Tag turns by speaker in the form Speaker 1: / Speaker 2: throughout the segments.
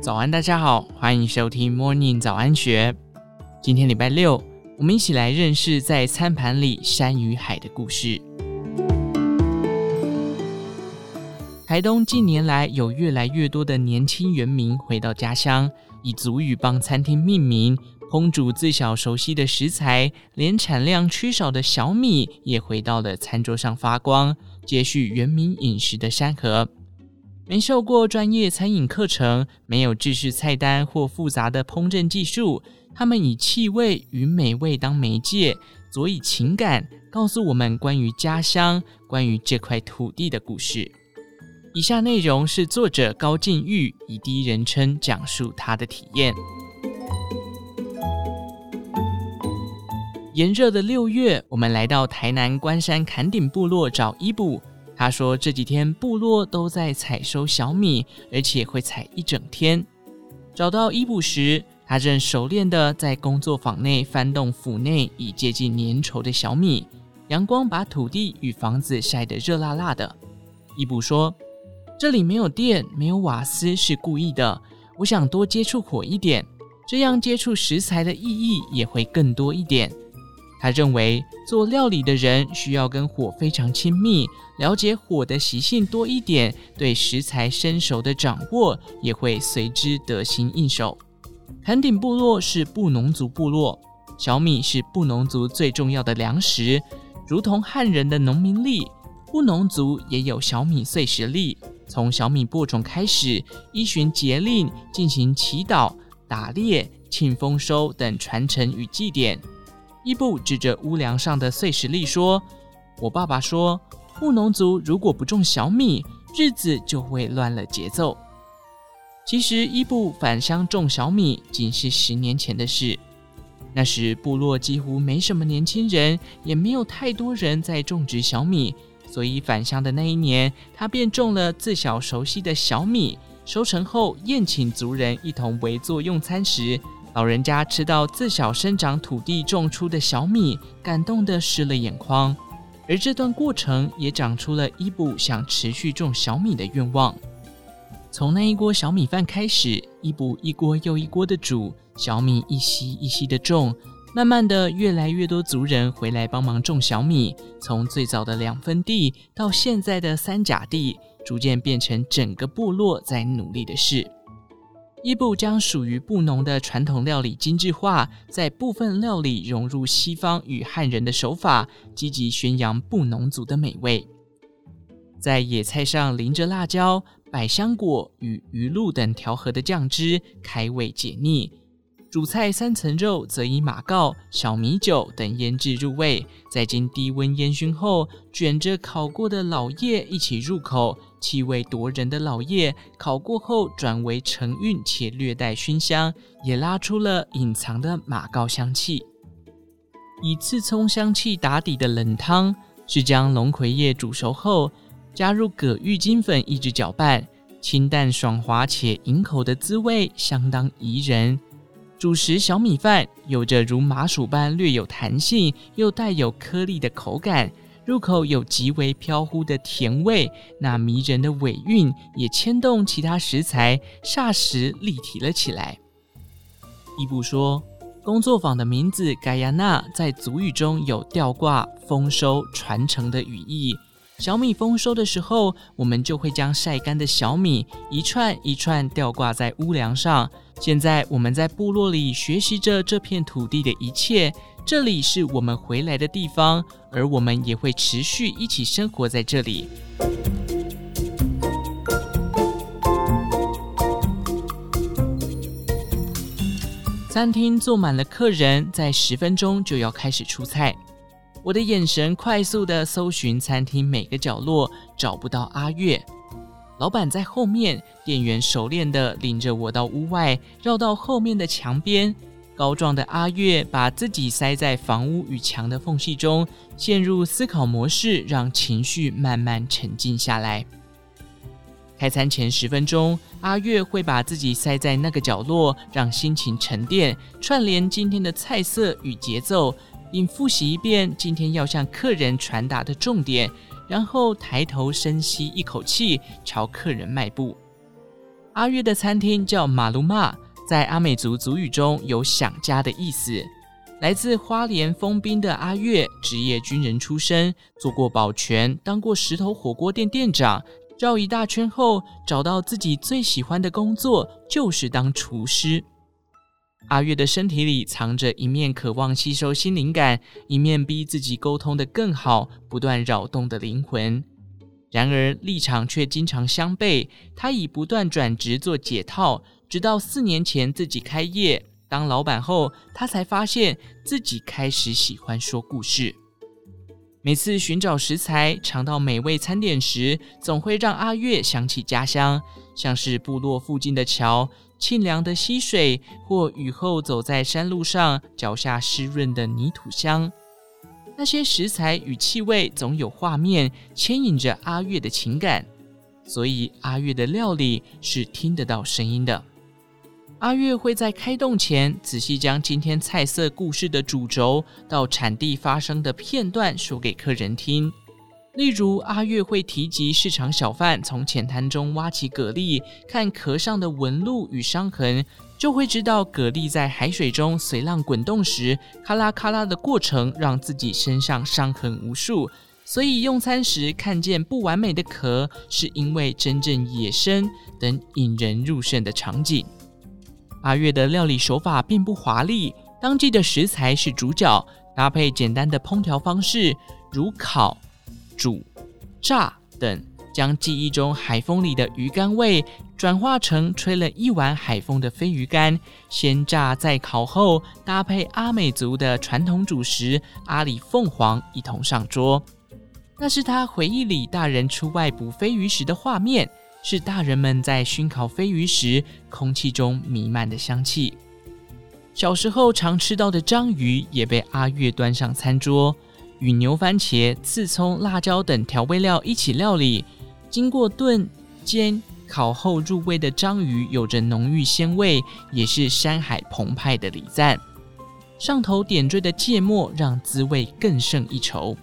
Speaker 1: 早安，大家好，欢迎收听 Morning 早安学。今天礼拜六，我们一起来认识在餐盘里山与海的故事。台东近年来有越来越多的年轻原民回到家乡，以族语帮餐厅命名，烹煮自小熟悉的食材，连产量缺少的小米也回到了餐桌上发光，接续原民饮食的山河。没受过专业餐饮课程，没有制式菜单或复杂的烹饪技术，他们以气味与美味当媒介，佐以情感，告诉我们关于家乡、关于这块土地的故事。以下内容是作者高进玉以第一人称讲述他的体验。炎热的六月，我们来到台南关山坎顶部落找伊布。他说：“这几天部落都在采收小米，而且会采一整天。找到伊布时，他正熟练地在工作坊内翻动釜内已接近粘稠的小米。阳光把土地与房子晒得热辣辣的。伊布说：‘这里没有电，没有瓦斯，是故意的。我想多接触火一点，这样接触食材的意义也会更多一点。’他认为做料理的人需要跟火非常亲密。”了解火的习性多一点，对食材生熟的掌握也会随之得心应手。坎顶部落是布农族部落，小米是布农族最重要的粮食，如同汉人的农民历，布农族也有小米岁时历。从小米播种开始，依循节令进行祈祷、打猎、庆丰收等传承与祭典。伊布指着屋梁上的岁时历说：“我爸爸说。”务农族如果不种小米，日子就会乱了节奏。其实，伊布返乡种小米仅是十年前的事。那时，部落几乎没什么年轻人，也没有太多人在种植小米，所以返乡的那一年，他便种了自小熟悉的小米。收成后，宴请族人一同围坐用餐时，老人家吃到自小生长土地种出的小米，感动得湿了眼眶。而这段过程也长出了伊布想持续种小米的愿望。从那一锅小米饭开始，伊布一锅又一锅的煮，小米一吸一吸的种，慢慢的，越来越多族人回来帮忙种小米。从最早的两分地到现在的三甲地，逐渐变成整个部落在努力的事。伊布将属于布农的传统料理精致化，在部分料理融入西方与汉人的手法，积极宣扬布农族的美味。在野菜上淋着辣椒、百香果与鱼露等调和的酱汁，开胃解腻。主菜三层肉则以马告、小米酒等腌制入味，再经低温烟熏后，卷着烤过的老叶一起入口。气味夺人的老叶烤过后转为沉韵且略带熏香，也拉出了隐藏的马告香气。以刺葱香气打底的冷汤，是将龙葵叶煮熟后，加入葛郁金粉一直搅拌，清淡爽滑且饮口的滋味相当宜人。主食小米饭有着如麻薯般略有弹性又带有颗粒的口感，入口有极为飘忽的甜味，那迷人的尾韵也牵动其他食材，霎时立体了起来。伊布说，工作坊的名字“盖亚纳”在族语中有吊挂、丰收、传承的语义。小米丰收的时候，我们就会将晒干的小米一串一串吊挂在屋梁上。现在我们在部落里学习着这片土地的一切，这里是我们回来的地方，而我们也会持续一起生活在这里。餐厅坐满了客人，在十分钟就要开始出菜。我的眼神快速地搜寻餐厅每个角落，找不到阿月。老板在后面，店员熟练地领着我到屋外，绕到后面的墙边。高壮的阿月把自己塞在房屋与墙的缝隙中，陷入思考模式，让情绪慢慢沉静下来。开餐前十分钟，阿月会把自己塞在那个角落，让心情沉淀，串联今天的菜色与节奏。并复习一遍今天要向客人传达的重点，然后抬头深吸一口气，朝客人迈步。阿月的餐厅叫马鲁玛，在阿美族族语中有想家的意思。来自花莲丰滨的阿月，职业军人出身，做过保全，当过石头火锅店店长。绕一大圈后，找到自己最喜欢的工作，就是当厨师。阿月的身体里藏着一面渴望吸收新灵感，一面逼自己沟通得更好、不断扰动的灵魂。然而立场却经常相悖。他以不断转职做解套，直到四年前自己开业当老板后，他才发现自己开始喜欢说故事。每次寻找食材、尝到美味餐点时，总会让阿月想起家乡，像是部落附近的桥、沁凉的溪水，或雨后走在山路上，脚下湿润的泥土香。那些食材与气味总有画面牵引着阿月的情感，所以阿月的料理是听得到声音的。阿月会在开动前仔细将今天菜色故事的主轴到产地发生的片段说给客人听。例如，阿月会提及市场小贩从浅滩中挖起蛤蜊，看壳上的纹路与伤痕，就会知道蛤蜊在海水中随浪滚动时，咔啦咔啦的过程让自己身上伤痕无数。所以用餐时看见不完美的壳，是因为真正野生等引人入胜的场景。阿月的料理手法并不华丽，当季的食材是主角，搭配简单的烹调方式，如烤、煮、炸等，将记忆中海风里的鱼干味转化成吹了一碗海风的飞鱼干，先炸再烤后，搭配阿美族的传统主食阿里凤凰一同上桌。那是他回忆里大人出外捕飞鱼时的画面。是大人们在熏烤飞鱼时，空气中弥漫的香气。小时候常吃到的章鱼也被阿月端上餐桌，与牛番茄、刺葱、辣椒等调味料一起料理。经过炖、煎、烤后入味的章鱼，有着浓郁鲜味，也是山海澎湃的礼赞。上头点缀的芥末，让滋味更胜一筹。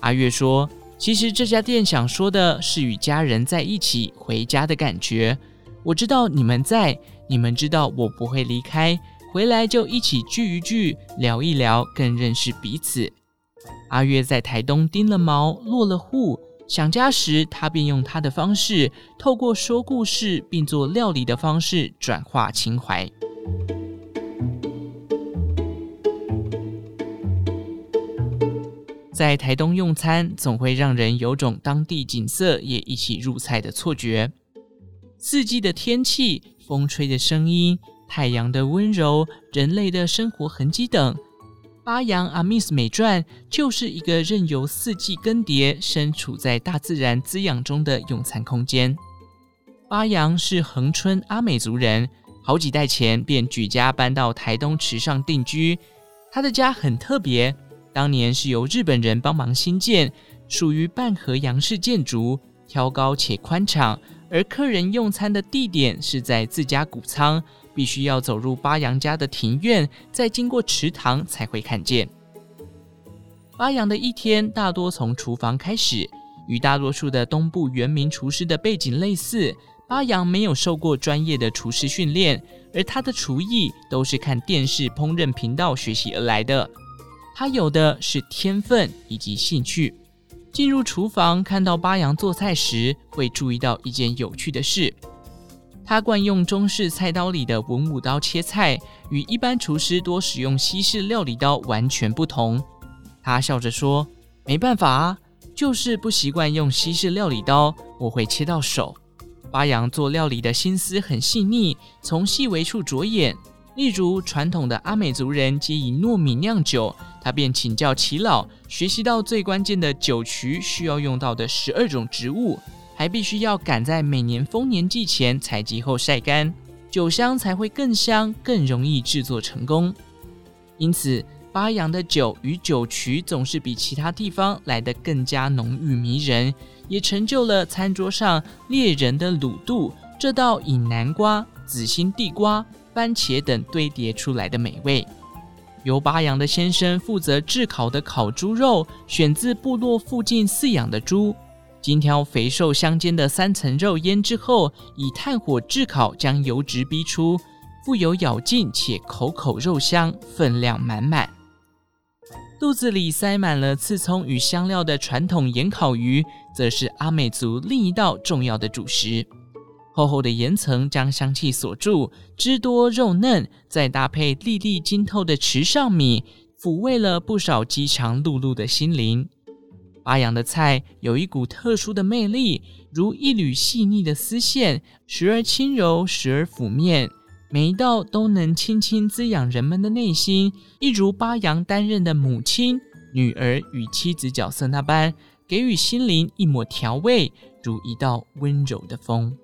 Speaker 1: 阿月说。其实这家店想说的是与家人在一起回家的感觉。我知道你们在，你们知道我不会离开，回来就一起聚一聚，聊一聊，更认识彼此。阿月在台东钉了矛，落了户，想家时，他便用他的方式，透过说故事并做料理的方式转化情怀。在台东用餐，总会让人有种当地景色也一起入菜的错觉。四季的天气、风吹的声音、太阳的温柔、人类的生活痕迹等，巴阳阿密斯美传就是一个任由四季更迭、身处在大自然滋养中的用餐空间。巴阳是恒春阿美族人，好几代前便举家搬到台东池上定居。他的家很特别。当年是由日本人帮忙新建，属于半合洋式建筑，挑高且宽敞。而客人用餐的地点是在自家谷仓，必须要走入巴阳家的庭院，再经过池塘才会看见。巴阳的一天大多从厨房开始，与大多数的东部原民厨师的背景类似。巴阳没有受过专业的厨师训练，而他的厨艺都是看电视烹饪频道学习而来的。他有的是天分以及兴趣。进入厨房看到巴阳做菜时，会注意到一件有趣的事：他惯用中式菜刀里的文武刀切菜，与一般厨师多使用西式料理刀完全不同。他笑着说：“没办法啊，就是不习惯用西式料理刀，我会切到手。”八阳做料理的心思很细腻，从细微处着眼。例如，传统的阿美族人皆以糯米酿酒，他便请教耆老，学习到最关键的酒曲需要用到的十二种植物，还必须要赶在每年丰年祭前采集后晒干，酒香才会更香，更容易制作成功。因此，巴阳的酒与酒曲总是比其他地方来得更加浓郁迷人，也成就了餐桌上猎人的卤肚这道以南瓜、紫心地瓜。番茄等堆叠出来的美味，由巴阳的先生负责炙烤的烤猪肉，选自部落附近饲养的猪，精挑肥瘦相间的三层肉腌之后，以炭火炙烤，将油脂逼出，富有咬劲且口口肉香，分量满满。肚子里塞满了刺葱与香料的传统盐烤鱼，则是阿美族另一道重要的主食。厚厚的盐层将香气锁住，汁多肉嫩，再搭配粒粒晶透的池上米，抚慰了不少饥肠辘辘的心灵。巴扬的菜有一股特殊的魅力，如一缕细腻的丝线，时而轻柔，时而抚面。每一道都能轻轻滋养人们的内心，一如巴扬担任的母亲、女儿与妻子角色那般，给予心灵一抹调味，如一道温柔的风。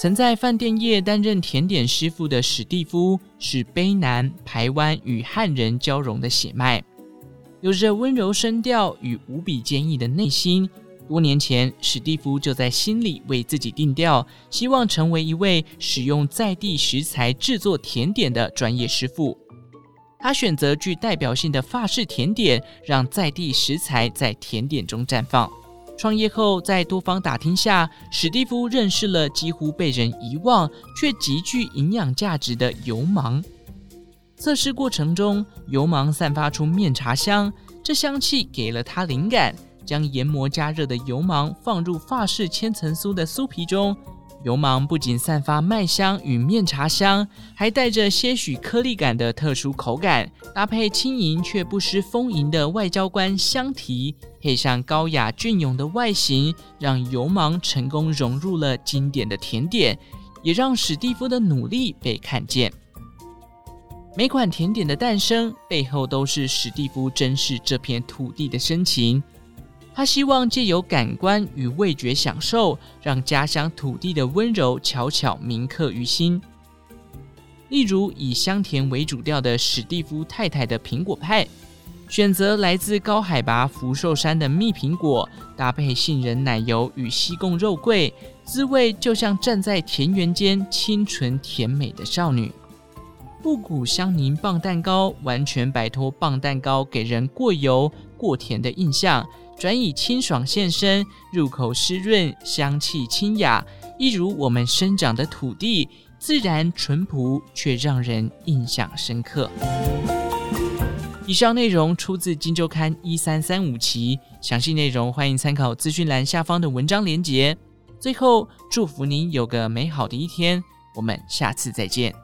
Speaker 1: 曾在饭店业担任甜点师傅的史蒂夫，是卑南、排湾与汉人交融的血脉，有着温柔声调与无比坚毅的内心。多年前，史蒂夫就在心里为自己定调，希望成为一位使用在地食材制作甜点的专业师傅。他选择具代表性的法式甜点，让在地食材在甜点中绽放。创业后，在多方打听下，史蒂夫认识了几乎被人遗忘却极具营养价值的油芒。测试过程中，油芒散发出面茶香，这香气给了他灵感。将研磨加热的油芒放入法式千层酥的酥皮中，油芒不仅散发麦香与面茶香，还带着些许颗粒感的特殊口感，搭配轻盈却不失丰盈的外交官香提，配上高雅隽永的外形，让油芒成功融入了经典的甜点，也让史蒂夫的努力被看见。每款甜点的诞生背后，都是史蒂夫珍视这片土地的深情。他希望借由感官与味觉享受，让家乡土地的温柔悄悄铭刻于心。例如，以香甜为主调的史蒂夫太太的苹果派，选择来自高海拔福寿山的蜜苹果，搭配杏仁奶油与西贡肉桂，滋味就像站在田园间清纯甜美的少女。布谷香柠棒蛋糕完全摆脱棒蛋糕给人过油过甜的印象。转以清爽现身，入口湿润，香气清雅，一如我们生长的土地，自然淳朴却让人印象深刻。以上内容出自《今周刊》一三三五期，详细内容欢迎参考资讯栏下方的文章连结。最后，祝福您有个美好的一天，我们下次再见。